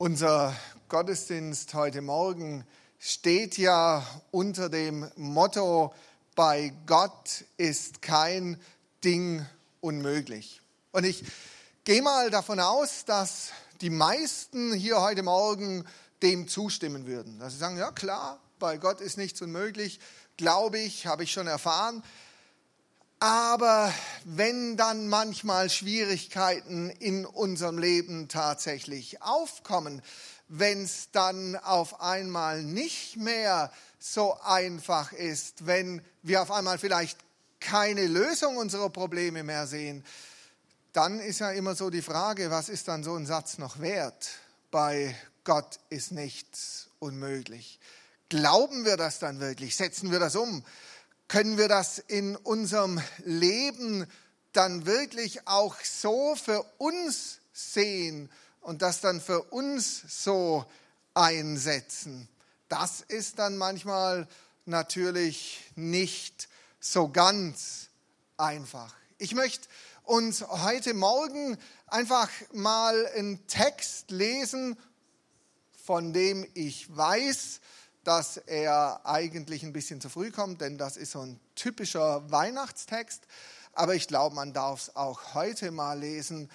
Unser Gottesdienst heute Morgen steht ja unter dem Motto, bei Gott ist kein Ding unmöglich. Und ich gehe mal davon aus, dass die meisten hier heute Morgen dem zustimmen würden. Dass sie sagen, ja klar, bei Gott ist nichts unmöglich, glaube ich, habe ich schon erfahren. Aber wenn dann manchmal Schwierigkeiten in unserem Leben tatsächlich aufkommen, wenn es dann auf einmal nicht mehr so einfach ist, wenn wir auf einmal vielleicht keine Lösung unserer Probleme mehr sehen, dann ist ja immer so die Frage, was ist dann so ein Satz noch wert? Bei Gott ist nichts unmöglich. Glauben wir das dann wirklich? Setzen wir das um? Können wir das in unserem Leben dann wirklich auch so für uns sehen und das dann für uns so einsetzen. Das ist dann manchmal natürlich nicht so ganz einfach. Ich möchte uns heute Morgen einfach mal einen Text lesen, von dem ich weiß, dass er eigentlich ein bisschen zu früh kommt, denn das ist so ein typischer Weihnachtstext. Aber ich glaube, man darf es auch heute mal lesen.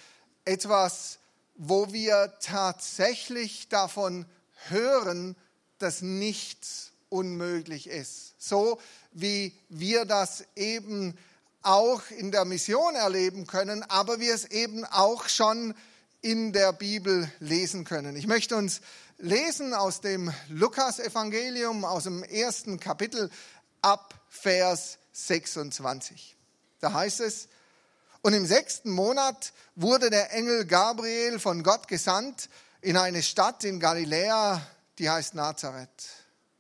Etwas, wo wir tatsächlich davon hören, dass nichts unmöglich ist. So wie wir das eben auch in der Mission erleben können, aber wir es eben auch schon in der Bibel lesen können. Ich möchte uns lesen aus dem Lukas-Evangelium, aus dem ersten Kapitel ab Vers 26. Da heißt es, und im sechsten Monat wurde der Engel Gabriel von Gott gesandt in eine Stadt in Galiläa, die heißt Nazareth,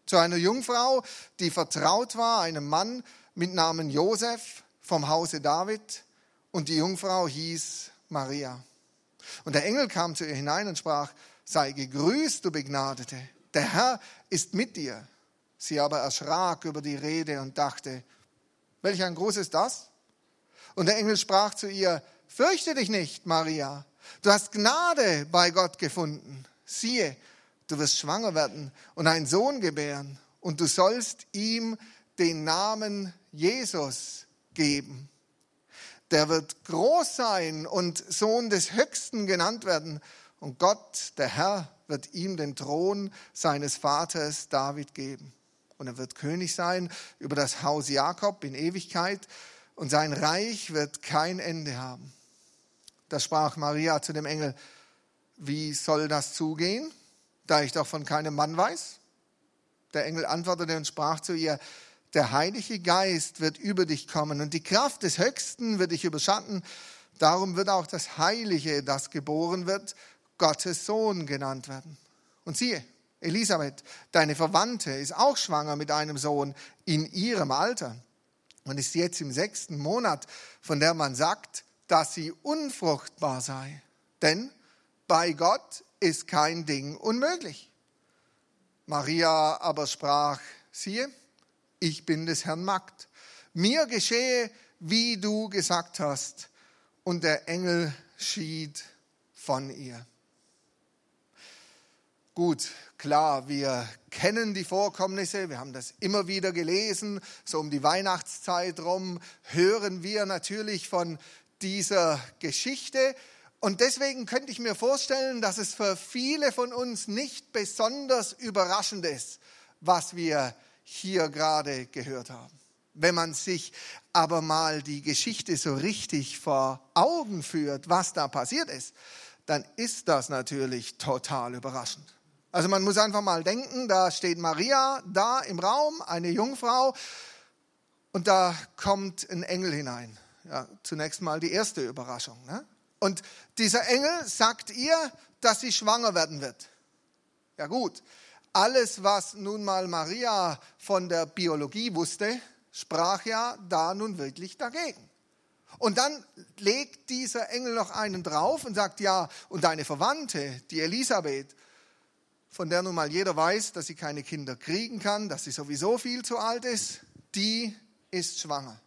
zu einer Jungfrau, die vertraut war, einem Mann mit Namen Josef vom Hause David, und die Jungfrau hieß Maria. Und der Engel kam zu ihr hinein und sprach, sei gegrüßt, du Begnadete, der Herr ist mit dir. Sie aber erschrak über die Rede und dachte, welch ein Gruß ist das? Und der Engel sprach zu ihr, fürchte dich nicht, Maria, du hast Gnade bei Gott gefunden. Siehe, du wirst schwanger werden und einen Sohn gebären und du sollst ihm den Namen Jesus geben. Der wird groß sein und Sohn des Höchsten genannt werden und Gott, der Herr, wird ihm den Thron seines Vaters David geben. Und er wird König sein über das Haus Jakob in Ewigkeit und sein Reich wird kein Ende haben. Da sprach Maria zu dem Engel, wie soll das zugehen, da ich doch von keinem Mann weiß? Der Engel antwortete und sprach zu ihr, der Heilige Geist wird über dich kommen und die Kraft des Höchsten wird dich überschatten. Darum wird auch das Heilige, das geboren wird, Gottes Sohn genannt werden. Und siehe, Elisabeth, deine Verwandte, ist auch schwanger mit einem Sohn in ihrem Alter und ist jetzt im sechsten Monat, von der man sagt, dass sie unfruchtbar sei. Denn bei Gott ist kein Ding unmöglich. Maria aber sprach, siehe, ich bin des Herrn Magd. Mir geschehe, wie du gesagt hast. Und der Engel schied von ihr. Gut, klar, wir kennen die Vorkommnisse, wir haben das immer wieder gelesen, so um die Weihnachtszeit rum hören wir natürlich von dieser Geschichte. Und deswegen könnte ich mir vorstellen, dass es für viele von uns nicht besonders überraschend ist, was wir hier gerade gehört haben. Wenn man sich aber mal die Geschichte so richtig vor Augen führt, was da passiert ist, dann ist das natürlich total überraschend. Also man muss einfach mal denken, da steht Maria da im Raum, eine Jungfrau, und da kommt ein Engel hinein. Ja, zunächst mal die erste Überraschung. Ne? Und dieser Engel sagt ihr, dass sie schwanger werden wird. Ja gut, alles, was nun mal Maria von der Biologie wusste, sprach ja da nun wirklich dagegen. Und dann legt dieser Engel noch einen drauf und sagt, ja, und deine Verwandte, die Elisabeth, von der nun mal jeder weiß, dass sie keine Kinder kriegen kann, dass sie sowieso viel zu alt ist, die ist schwanger.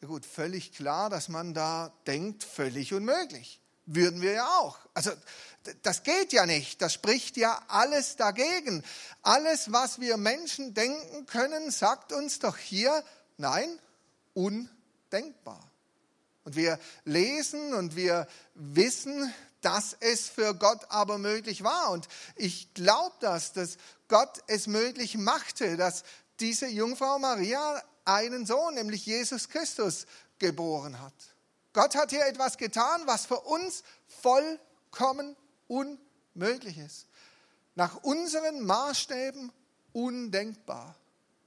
Ja gut, völlig klar, dass man da denkt, völlig unmöglich. Würden wir ja auch. Also das geht ja nicht. Das spricht ja alles dagegen. Alles, was wir Menschen denken können, sagt uns doch hier, nein, undenkbar. Und wir lesen und wir wissen, dass es für Gott aber möglich war. Und ich glaube das, dass Gott es möglich machte, dass diese Jungfrau Maria einen Sohn, nämlich Jesus Christus, geboren hat. Gott hat hier etwas getan, was für uns vollkommen unmöglich ist. Nach unseren Maßstäben undenkbar.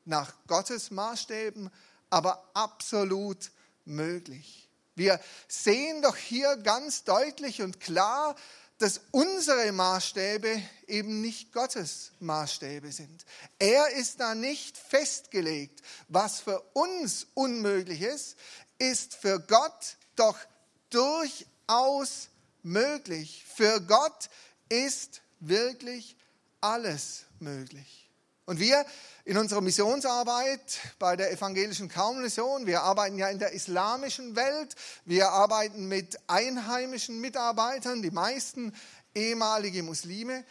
Nach Gottes Maßstäben aber absolut möglich. Wir sehen doch hier ganz deutlich und klar, dass unsere Maßstäbe eben nicht Gottes Maßstäbe sind. Er ist da nicht festgelegt. Was für uns unmöglich ist, ist für Gott doch durchaus möglich. Für Gott ist wirklich alles möglich. Und wir in unserer Missionsarbeit bei der evangelischen Kaummission, wir arbeiten ja in der islamischen Welt, wir arbeiten mit einheimischen Mitarbeitern, die meisten ehemalige Muslime,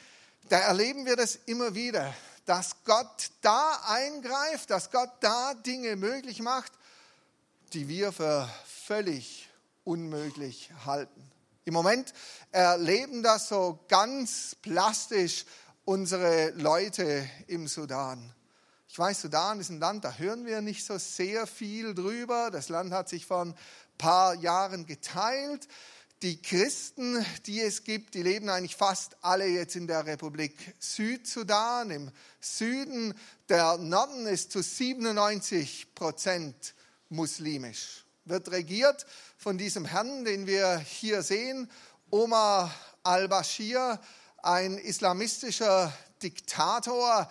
da erleben wir das immer wieder, dass Gott da eingreift, dass Gott da Dinge möglich macht, die wir für völlig unmöglich halten. Im Moment erleben das so ganz plastisch unsere Leute im Sudan. Ich weiß, Sudan ist ein Land, da hören wir nicht so sehr viel drüber. Das Land hat sich vor ein paar Jahren geteilt. Die Christen, die es gibt, die leben eigentlich fast alle jetzt in der Republik Südsudan, im Süden. Der Norden ist zu 97 Prozent muslimisch. Wird regiert von diesem Herrn, den wir hier sehen, Omar al-Bashir, ein islamistischer Diktator,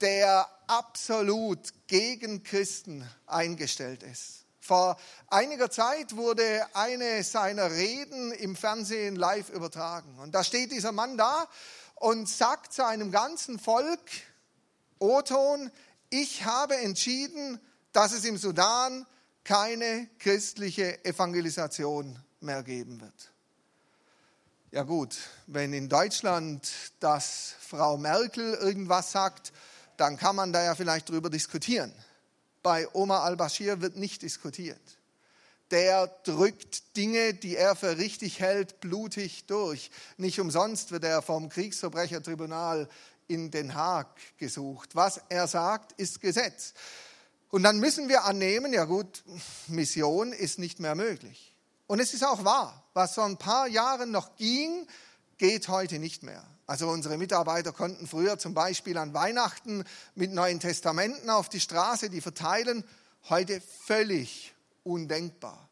der absolut gegen Christen eingestellt ist. Vor einiger Zeit wurde eine seiner Reden im Fernsehen live übertragen. Und da steht dieser Mann da und sagt seinem ganzen Volk, Oton, ich habe entschieden, dass es im Sudan keine christliche Evangelisation mehr geben wird. Ja gut, wenn in Deutschland das Frau Merkel irgendwas sagt, dann kann man da ja vielleicht drüber diskutieren. Bei Omar al-Bashir wird nicht diskutiert. Der drückt Dinge, die er für richtig hält, blutig durch. Nicht umsonst wird er vom Kriegsverbrechertribunal in Den Haag gesucht. Was er sagt, ist Gesetz. Und dann müssen wir annehmen, ja gut, Mission ist nicht mehr möglich. Und es ist auch wahr, was vor ein paar Jahren noch ging, geht heute nicht mehr. Also unsere Mitarbeiter konnten früher zum Beispiel an Weihnachten mit Neuen Testamenten auf die Straße die verteilen. Heute völlig undenkbar.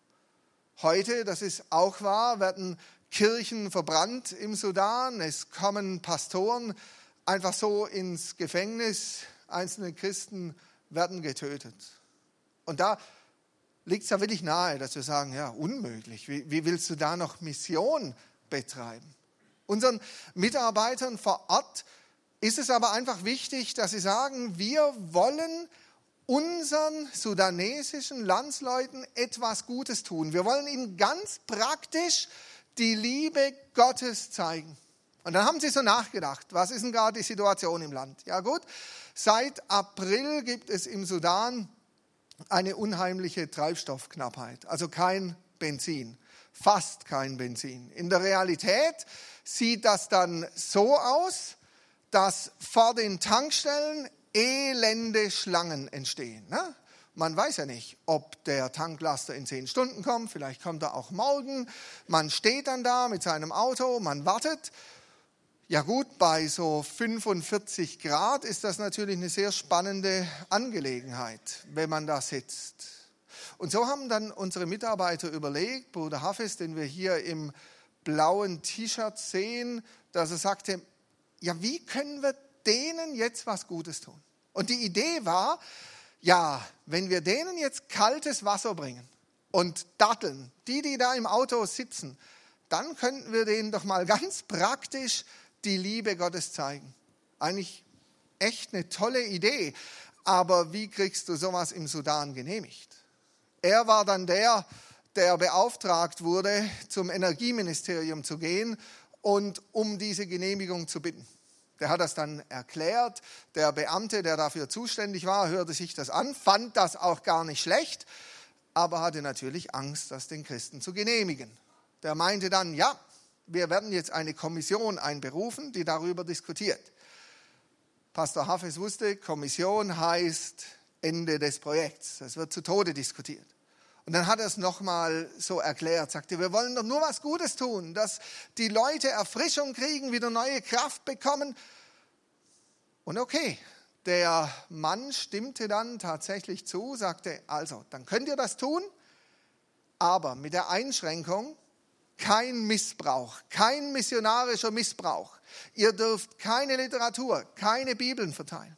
Heute, das ist auch wahr, werden Kirchen verbrannt im Sudan. Es kommen Pastoren einfach so ins Gefängnis. Einzelne Christen werden getötet. Und da liegt es ja wirklich nahe, dass wir sagen, ja, unmöglich. Wie, wie willst du da noch Mission betreiben? Unseren Mitarbeitern vor Ort ist es aber einfach wichtig, dass sie sagen, wir wollen unseren sudanesischen Landsleuten etwas Gutes tun. Wir wollen ihnen ganz praktisch die Liebe Gottes zeigen. Und dann haben sie so nachgedacht, was ist denn gerade die Situation im Land? Ja gut, seit April gibt es im Sudan eine unheimliche Treibstoffknappheit, also kein Benzin, fast kein Benzin. In der Realität sieht das dann so aus, dass vor den Tankstellen elende Schlangen entstehen. Ne? Man weiß ja nicht, ob der Tanklaster in zehn Stunden kommt, vielleicht kommt er auch morgen. Man steht dann da mit seinem Auto, man wartet ja gut, bei so 45 Grad ist das natürlich eine sehr spannende Angelegenheit, wenn man da sitzt. Und so haben dann unsere Mitarbeiter überlegt, Bruder Hafes, den wir hier im blauen T-Shirt sehen, dass er sagte, ja, wie können wir denen jetzt was Gutes tun? Und die Idee war, ja, wenn wir denen jetzt kaltes Wasser bringen und Datteln, die, die da im Auto sitzen, dann könnten wir denen doch mal ganz praktisch die Liebe Gottes zeigen. Eigentlich echt eine tolle Idee. Aber wie kriegst du sowas im Sudan genehmigt? Er war dann der, der beauftragt wurde, zum Energieministerium zu gehen und um diese Genehmigung zu bitten. Der hat das dann erklärt. Der Beamte, der dafür zuständig war, hörte sich das an, fand das auch gar nicht schlecht, aber hatte natürlich Angst, das den Christen zu genehmigen. Der meinte dann, ja, wir werden jetzt eine Kommission einberufen, die darüber diskutiert. Pastor Hafes wusste, Kommission heißt Ende des Projekts. Das wird zu Tode diskutiert. Und dann hat er es nochmal so erklärt, sagte, wir wollen doch nur was Gutes tun, dass die Leute Erfrischung kriegen, wieder neue Kraft bekommen. Und okay, der Mann stimmte dann tatsächlich zu, sagte, also, dann könnt ihr das tun, aber mit der Einschränkung, kein Missbrauch, kein missionarischer Missbrauch. Ihr dürft keine Literatur, keine Bibeln verteilen.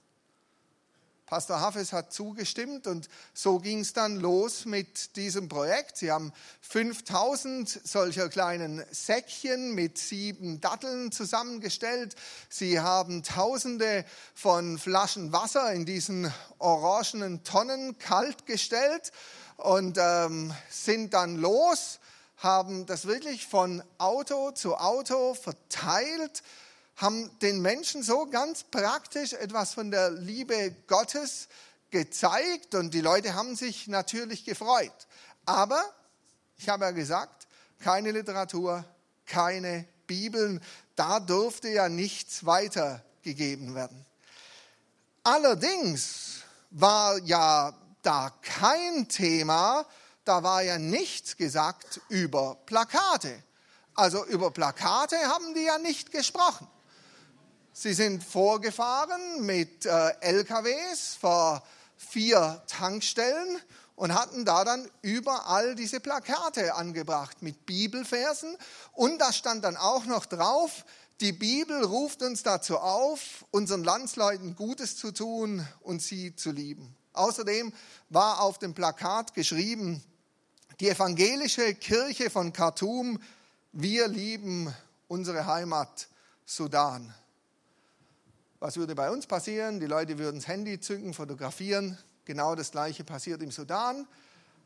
Pastor Hafes hat zugestimmt und so ging es dann los mit diesem Projekt. Sie haben 5000 solcher kleinen Säckchen mit sieben Datteln zusammengestellt. Sie haben Tausende von Flaschen Wasser in diesen orangenen Tonnen kalt gestellt und ähm, sind dann los, haben das wirklich von Auto zu Auto verteilt haben den Menschen so ganz praktisch etwas von der Liebe Gottes gezeigt und die Leute haben sich natürlich gefreut. Aber, ich habe ja gesagt, keine Literatur, keine Bibeln, da durfte ja nichts weitergegeben werden. Allerdings war ja da kein Thema, da war ja nichts gesagt über Plakate. Also über Plakate haben die ja nicht gesprochen. Sie sind vorgefahren mit äh, LKWs vor vier Tankstellen und hatten da dann überall diese Plakate angebracht mit Bibelversen. Und da stand dann auch noch drauf, die Bibel ruft uns dazu auf, unseren Landsleuten Gutes zu tun und sie zu lieben. Außerdem war auf dem Plakat geschrieben, die evangelische Kirche von Khartoum, wir lieben unsere Heimat Sudan. Was würde bei uns passieren? Die Leute würden das Handy zücken, fotografieren. Genau das Gleiche passiert im Sudan.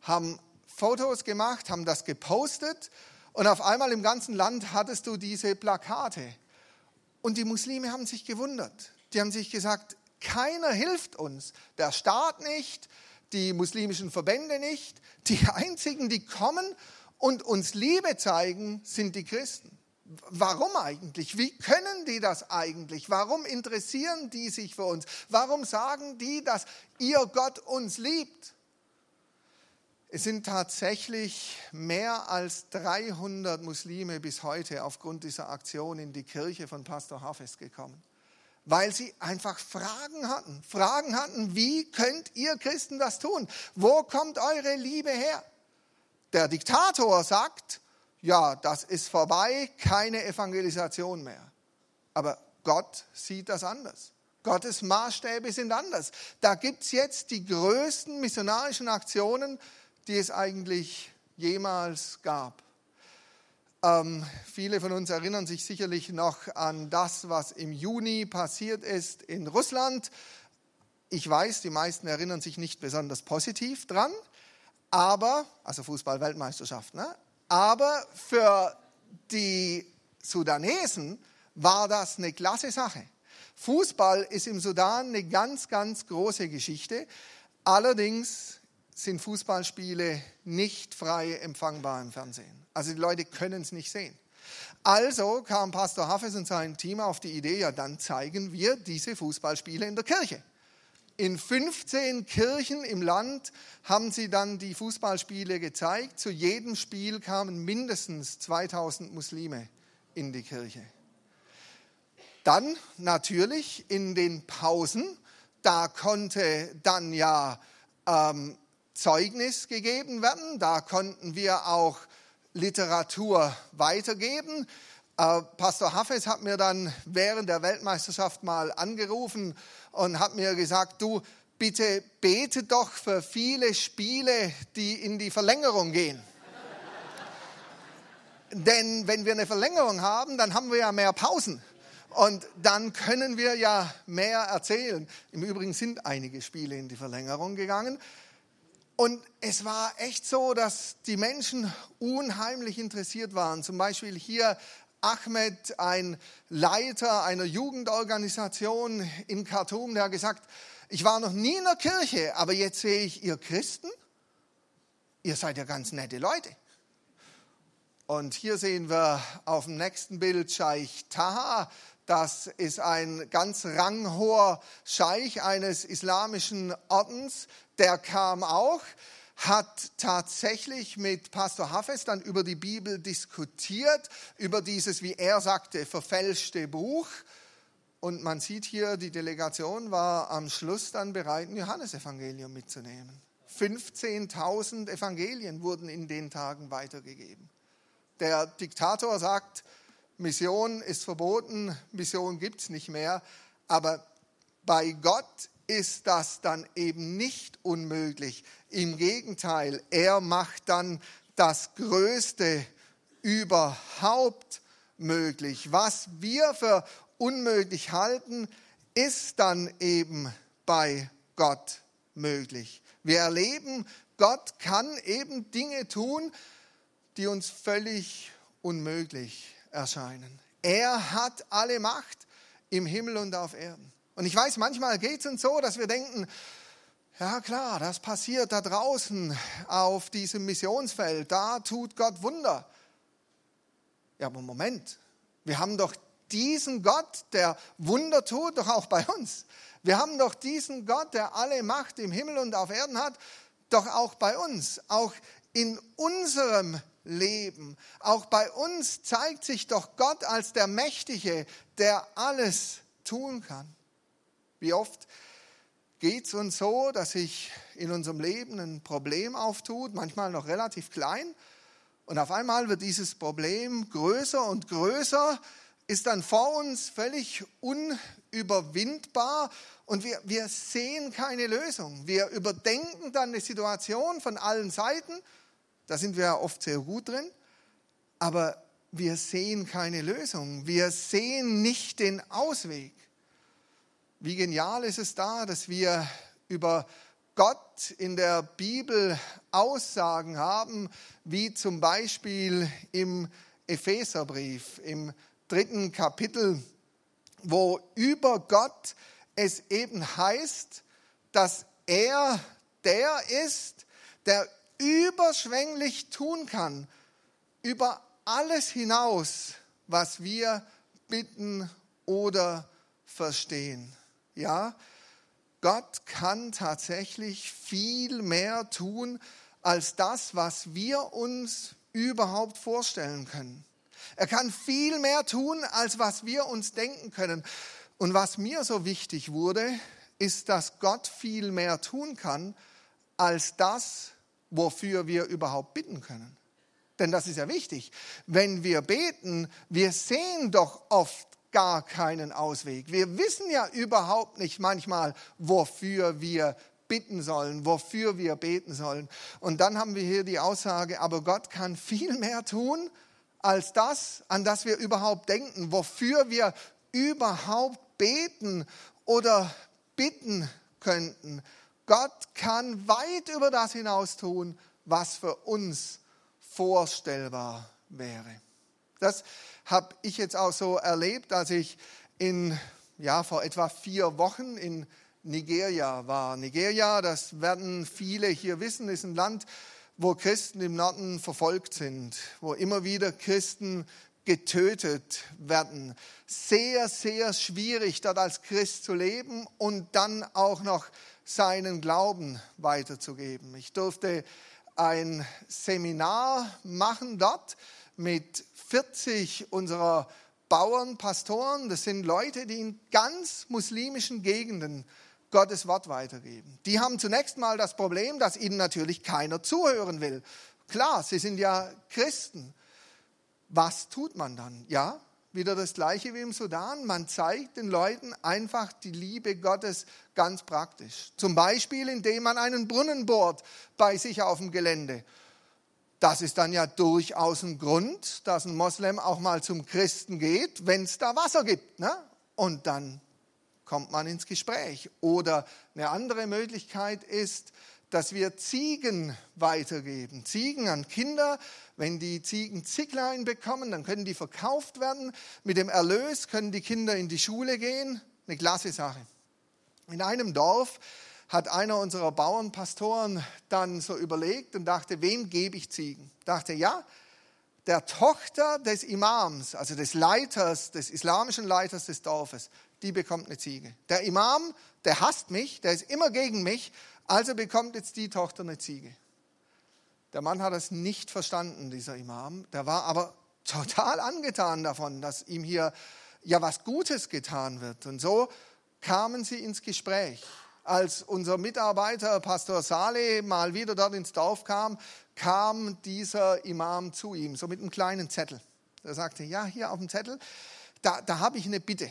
Haben Fotos gemacht, haben das gepostet und auf einmal im ganzen Land hattest du diese Plakate. Und die Muslime haben sich gewundert. Die haben sich gesagt, keiner hilft uns. Der Staat nicht, die muslimischen Verbände nicht. Die einzigen, die kommen und uns Liebe zeigen, sind die Christen. Warum eigentlich? Wie können die das eigentlich? Warum interessieren die sich für uns? Warum sagen die, dass ihr Gott uns liebt? Es sind tatsächlich mehr als 300 Muslime bis heute aufgrund dieser Aktion in die Kirche von Pastor Hafes gekommen, weil sie einfach Fragen hatten. Fragen hatten, wie könnt ihr Christen das tun? Wo kommt eure Liebe her? Der Diktator sagt, ja, das ist vorbei, keine Evangelisation mehr. Aber Gott sieht das anders. Gottes Maßstäbe sind anders. Da gibt es jetzt die größten missionarischen Aktionen, die es eigentlich jemals gab. Ähm, viele von uns erinnern sich sicherlich noch an das, was im Juni passiert ist in Russland. Ich weiß, die meisten erinnern sich nicht besonders positiv dran, aber, also Fußball-Weltmeisterschaft, ne? Aber für die Sudanesen war das eine klasse Sache. Fußball ist im Sudan eine ganz, ganz große Geschichte. Allerdings sind Fußballspiele nicht frei empfangbar im Fernsehen. Also die Leute können es nicht sehen. Also kam Pastor Hafes und sein Team auf die Idee, ja dann zeigen wir diese Fußballspiele in der Kirche. In 15 Kirchen im Land haben sie dann die Fußballspiele gezeigt. Zu jedem Spiel kamen mindestens 2000 Muslime in die Kirche. Dann natürlich in den Pausen, da konnte dann ja ähm, Zeugnis gegeben werden, da konnten wir auch Literatur weitergeben. Äh, Pastor Hafes hat mir dann während der Weltmeisterschaft mal angerufen und hat mir gesagt, du bitte bete doch für viele Spiele, die in die Verlängerung gehen. Denn wenn wir eine Verlängerung haben, dann haben wir ja mehr Pausen. Und dann können wir ja mehr erzählen. Im Übrigen sind einige Spiele in die Verlängerung gegangen. Und es war echt so, dass die Menschen unheimlich interessiert waren. Zum Beispiel hier Ahmed, ein Leiter einer Jugendorganisation in Khartoum, der hat gesagt, ich war noch nie in der Kirche, aber jetzt sehe ich, ihr Christen, ihr seid ja ganz nette Leute. Und hier sehen wir auf dem nächsten Bild Scheich Taha. Das ist ein ganz ranghoher Scheich eines islamischen Ordens. Der kam auch, hat tatsächlich mit Pastor Hafez dann über die Bibel diskutiert, über dieses, wie er sagte, verfälschte Buch. Und man sieht hier, die Delegation war am Schluss dann bereit, ein Johannesevangelium mitzunehmen. 15.000 Evangelien wurden in den Tagen weitergegeben. Der Diktator sagt, Mission ist verboten, Mission gibt es nicht mehr, aber bei Gott ist das dann eben nicht unmöglich. Im Gegenteil, er macht dann das Größte überhaupt möglich. Was wir für unmöglich halten, ist dann eben bei Gott möglich. Wir erleben, Gott kann eben Dinge tun, die uns völlig unmöglich erscheinen. Er hat alle Macht im Himmel und auf Erden. Und ich weiß, manchmal geht es uns so, dass wir denken, ja klar, das passiert da draußen auf diesem Missionsfeld, da tut Gott Wunder. Ja, aber Moment, wir haben doch diesen Gott, der Wunder tut, doch auch bei uns. Wir haben doch diesen Gott, der alle Macht im Himmel und auf Erden hat, doch auch bei uns. Auch in unserem leben. Auch bei uns zeigt sich doch Gott als der Mächtige, der alles tun kann. Wie oft geht es uns so, dass sich in unserem Leben ein Problem auftut, manchmal noch relativ klein, und auf einmal wird dieses Problem größer und größer, ist dann vor uns völlig unüberwindbar und wir, wir sehen keine Lösung. Wir überdenken dann die Situation von allen Seiten da sind wir oft sehr gut drin, aber wir sehen keine Lösung. Wir sehen nicht den Ausweg. Wie genial ist es da, dass wir über Gott in der Bibel Aussagen haben, wie zum Beispiel im Epheserbrief, im dritten Kapitel, wo über Gott es eben heißt, dass er der ist, der überschwänglich tun kann, über alles hinaus, was wir bitten oder verstehen. Ja, Gott kann tatsächlich viel mehr tun als das, was wir uns überhaupt vorstellen können. Er kann viel mehr tun, als was wir uns denken können. Und was mir so wichtig wurde, ist, dass Gott viel mehr tun kann, als das, wofür wir überhaupt bitten können. Denn das ist ja wichtig. Wenn wir beten, wir sehen doch oft gar keinen Ausweg. Wir wissen ja überhaupt nicht manchmal, wofür wir bitten sollen, wofür wir beten sollen. Und dann haben wir hier die Aussage, aber Gott kann viel mehr tun als das, an das wir überhaupt denken, wofür wir überhaupt beten oder bitten könnten. Gott kann weit über das hinaus tun, was für uns vorstellbar wäre. Das habe ich jetzt auch so erlebt, als ich in, ja, vor etwa vier Wochen in Nigeria war. Nigeria, das werden viele hier wissen, ist ein Land, wo Christen im Norden verfolgt sind, wo immer wieder Christen getötet werden. Sehr, sehr schwierig, dort als Christ zu leben und dann auch noch seinen Glauben weiterzugeben. Ich durfte ein Seminar machen dort mit 40 unserer Bauern, Pastoren. Das sind Leute, die in ganz muslimischen Gegenden Gottes Wort weitergeben. Die haben zunächst mal das Problem, dass ihnen natürlich keiner zuhören will. Klar, sie sind ja Christen. Was tut man dann? Ja, wieder das gleiche wie im Sudan. Man zeigt den Leuten einfach die Liebe Gottes ganz praktisch. Zum Beispiel, indem man einen Brunnen bohrt bei sich auf dem Gelände. Das ist dann ja durchaus ein Grund, dass ein Moslem auch mal zum Christen geht, wenn es da Wasser gibt. Ne? Und dann kommt man ins Gespräch. Oder eine andere Möglichkeit ist, dass wir Ziegen weitergeben. Ziegen an Kinder. Wenn die Ziegen Zicklein bekommen, dann können die verkauft werden. Mit dem Erlös können die Kinder in die Schule gehen. Eine klasse Sache. In einem Dorf hat einer unserer Bauernpastoren dann so überlegt und dachte, wem gebe ich Ziegen? Dachte, ja, der Tochter des Imams, also des Leiters, des islamischen Leiters des Dorfes, die bekommt eine Ziege. Der Imam, der hasst mich, der ist immer gegen mich, also bekommt jetzt die Tochter eine Ziege. Der Mann hat es nicht verstanden, dieser Imam. Der war aber total angetan davon, dass ihm hier ja was Gutes getan wird. Und so kamen sie ins Gespräch. Als unser Mitarbeiter Pastor Saleh mal wieder dort ins Dorf kam, kam dieser Imam zu ihm, so mit einem kleinen Zettel. Er sagte, ja, hier auf dem Zettel, da, da habe ich eine Bitte.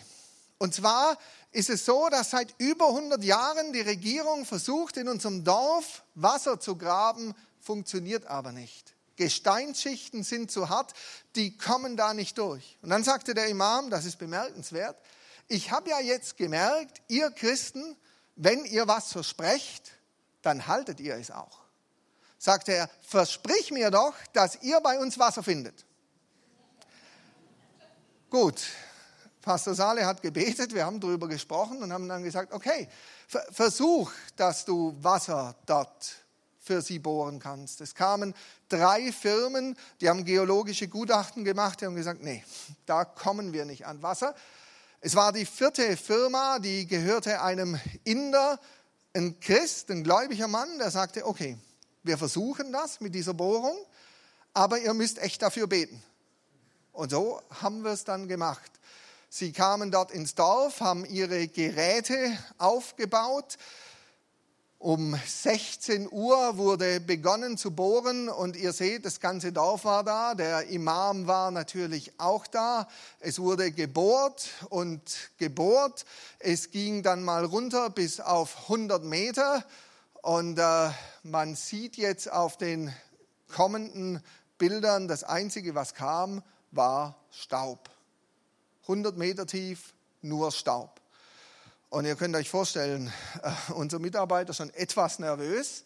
Und zwar ist es so, dass seit über 100 Jahren die Regierung versucht, in unserem Dorf Wasser zu graben, funktioniert aber nicht. Gesteinsschichten sind zu hart, die kommen da nicht durch. Und dann sagte der Imam, das ist bemerkenswert, ich habe ja jetzt gemerkt, ihr Christen, wenn ihr was versprecht, dann haltet ihr es auch. Sagte er, versprich mir doch, dass ihr bei uns Wasser findet. Gut, Pastor Sale hat gebetet, wir haben darüber gesprochen und haben dann gesagt, okay, versuch, dass du Wasser dort für sie bohren kannst. Es kamen drei Firmen, die haben geologische Gutachten gemacht, die haben gesagt, nee, da kommen wir nicht an Wasser. Es war die vierte Firma, die gehörte einem Inder, ein Christ, ein gläubiger Mann, der sagte, okay, wir versuchen das mit dieser Bohrung, aber ihr müsst echt dafür beten. Und so haben wir es dann gemacht. Sie kamen dort ins Dorf, haben ihre Geräte aufgebaut. Um 16 Uhr wurde begonnen zu bohren und ihr seht, das ganze Dorf war da, der Imam war natürlich auch da. Es wurde gebohrt und gebohrt. Es ging dann mal runter bis auf 100 Meter und äh, man sieht jetzt auf den kommenden Bildern, das Einzige, was kam, war Staub. 100 Meter tief, nur Staub. Und ihr könnt euch vorstellen, äh, unser Mitarbeiter schon etwas nervös.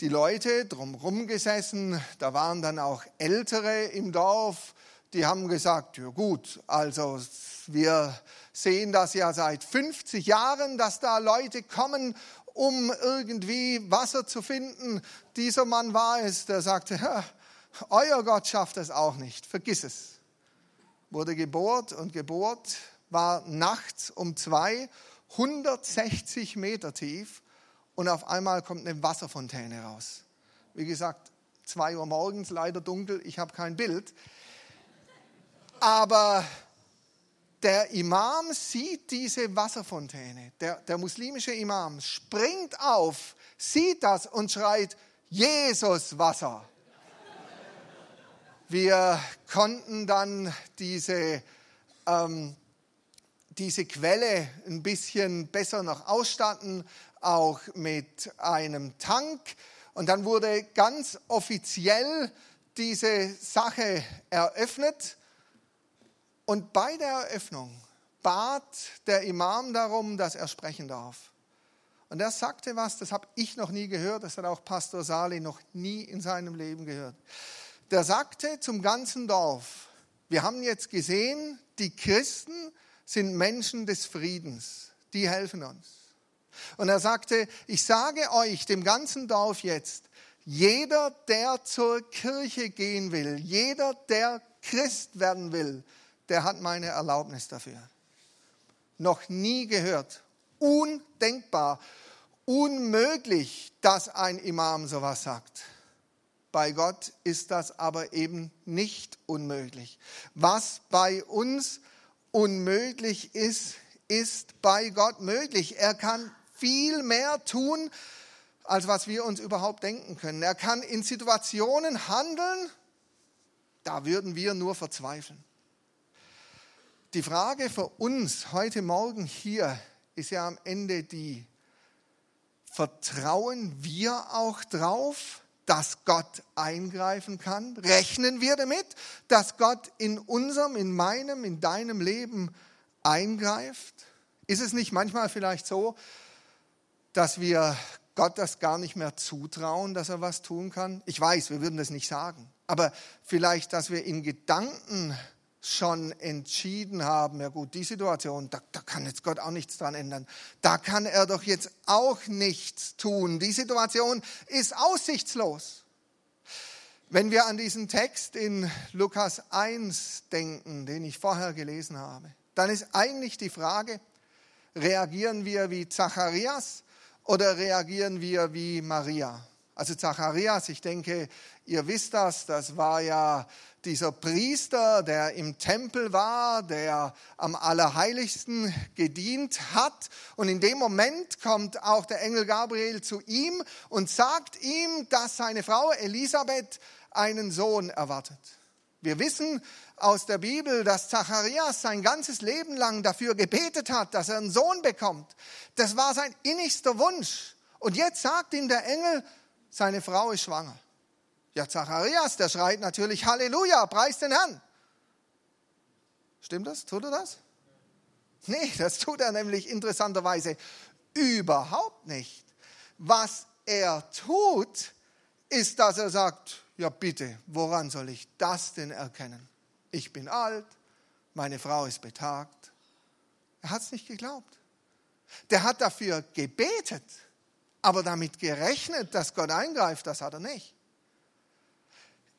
Die Leute drumherum gesessen, da waren dann auch Ältere im Dorf, die haben gesagt, ja gut, also wir sehen das ja seit 50 Jahren, dass da Leute kommen, um irgendwie Wasser zu finden. Dieser Mann war es, der sagte, euer Gott schafft es auch nicht, vergiss es wurde gebohrt und gebohrt, war nachts um zwei, 160 Meter tief und auf einmal kommt eine Wasserfontäne raus. Wie gesagt, zwei Uhr morgens, leider dunkel, ich habe kein Bild. Aber der Imam sieht diese Wasserfontäne. Der, der muslimische Imam springt auf, sieht das und schreit, Jesus Wasser. Wir konnten dann diese, ähm, diese Quelle ein bisschen besser noch ausstatten, auch mit einem Tank. Und dann wurde ganz offiziell diese Sache eröffnet. Und bei der Eröffnung bat der Imam darum, dass er sprechen darf. Und er sagte was, das habe ich noch nie gehört, das hat auch Pastor Sali noch nie in seinem Leben gehört der sagte zum ganzen Dorf, wir haben jetzt gesehen, die Christen sind Menschen des Friedens, die helfen uns. Und er sagte, ich sage euch, dem ganzen Dorf jetzt, jeder, der zur Kirche gehen will, jeder, der Christ werden will, der hat meine Erlaubnis dafür. Noch nie gehört. Undenkbar, unmöglich, dass ein Imam sowas sagt. Bei Gott ist das aber eben nicht unmöglich. Was bei uns unmöglich ist, ist bei Gott möglich. Er kann viel mehr tun, als was wir uns überhaupt denken können. Er kann in Situationen handeln, da würden wir nur verzweifeln. Die Frage für uns heute Morgen hier ist ja am Ende die, vertrauen wir auch drauf, dass Gott eingreifen kann? Rechnen wir damit, dass Gott in unserem, in meinem, in deinem Leben eingreift? Ist es nicht manchmal vielleicht so, dass wir Gott das gar nicht mehr zutrauen, dass er was tun kann? Ich weiß, wir würden das nicht sagen. Aber vielleicht, dass wir in Gedanken schon entschieden haben, ja gut, die Situation, da, da, kann jetzt Gott auch nichts dran ändern. Da kann er doch jetzt auch nichts tun. Die Situation ist aussichtslos. Wenn wir an diesen Text in Lukas 1 denken, den ich vorher gelesen habe, dann ist eigentlich die Frage, reagieren wir wie Zacharias oder reagieren wir wie Maria? Also Zacharias, ich denke, ihr wisst das, das war ja dieser Priester, der im Tempel war, der am Allerheiligsten gedient hat. Und in dem Moment kommt auch der Engel Gabriel zu ihm und sagt ihm, dass seine Frau Elisabeth einen Sohn erwartet. Wir wissen aus der Bibel, dass Zacharias sein ganzes Leben lang dafür gebetet hat, dass er einen Sohn bekommt. Das war sein innigster Wunsch. Und jetzt sagt ihm der Engel, seine Frau ist schwanger. Ja, Zacharias, der schreit natürlich Halleluja, preis den Herrn. Stimmt das? Tut er das? Nee, das tut er nämlich interessanterweise überhaupt nicht. Was er tut, ist, dass er sagt, ja bitte, woran soll ich das denn erkennen? Ich bin alt, meine Frau ist betagt. Er hat es nicht geglaubt. Der hat dafür gebetet. Aber damit gerechnet, dass Gott eingreift, das hat er nicht.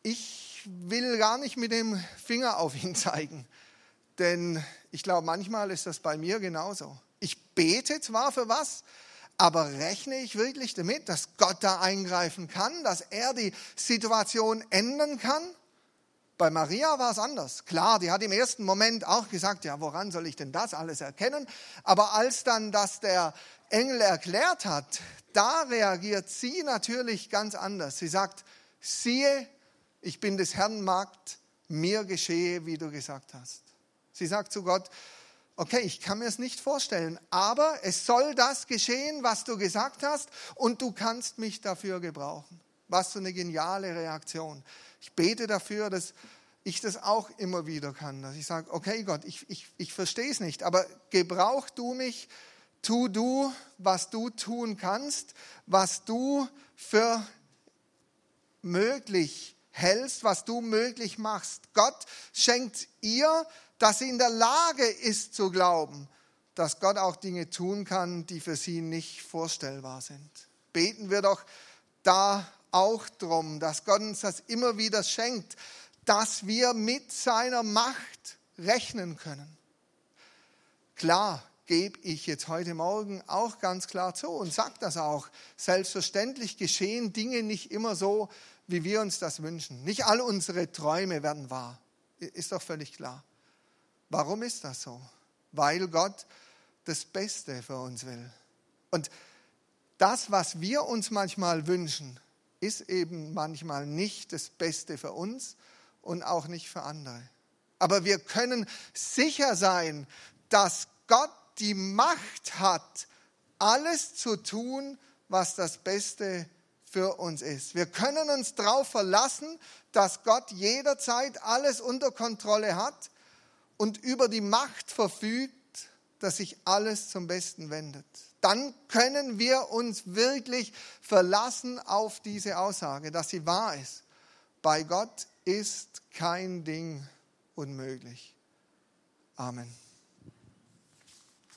Ich will gar nicht mit dem Finger auf ihn zeigen, denn ich glaube, manchmal ist das bei mir genauso. Ich bete zwar für was, aber rechne ich wirklich damit, dass Gott da eingreifen kann, dass er die Situation ändern kann? Bei Maria war es anders. Klar, die hat im ersten Moment auch gesagt, ja, woran soll ich denn das alles erkennen? Aber als dann das der Engel erklärt hat, da reagiert sie natürlich ganz anders. Sie sagt, siehe, ich bin des Herrn Magd, mir geschehe, wie du gesagt hast. Sie sagt zu Gott, okay, ich kann mir es nicht vorstellen, aber es soll das geschehen, was du gesagt hast, und du kannst mich dafür gebrauchen. Was für eine geniale Reaktion. Ich bete dafür, dass ich das auch immer wieder kann, dass ich sage, okay Gott, ich, ich, ich verstehe es nicht, aber gebrauch du mich tu du, was du tun kannst, was du für möglich hältst, was du möglich machst. Gott schenkt ihr, dass sie in der Lage ist zu glauben, dass Gott auch Dinge tun kann, die für sie nicht vorstellbar sind. Beten wir doch da auch drum, dass Gott uns das immer wieder schenkt, dass wir mit seiner Macht rechnen können. Klar, gebe ich jetzt heute Morgen auch ganz klar zu und sage das auch. Selbstverständlich geschehen Dinge nicht immer so, wie wir uns das wünschen. Nicht all unsere Träume werden wahr. Ist doch völlig klar. Warum ist das so? Weil Gott das Beste für uns will. Und das, was wir uns manchmal wünschen, ist eben manchmal nicht das Beste für uns und auch nicht für andere. Aber wir können sicher sein, dass Gott die Macht hat, alles zu tun, was das Beste für uns ist. Wir können uns darauf verlassen, dass Gott jederzeit alles unter Kontrolle hat und über die Macht verfügt, dass sich alles zum Besten wendet. Dann können wir uns wirklich verlassen auf diese Aussage, dass sie wahr ist. Bei Gott ist kein Ding unmöglich. Amen.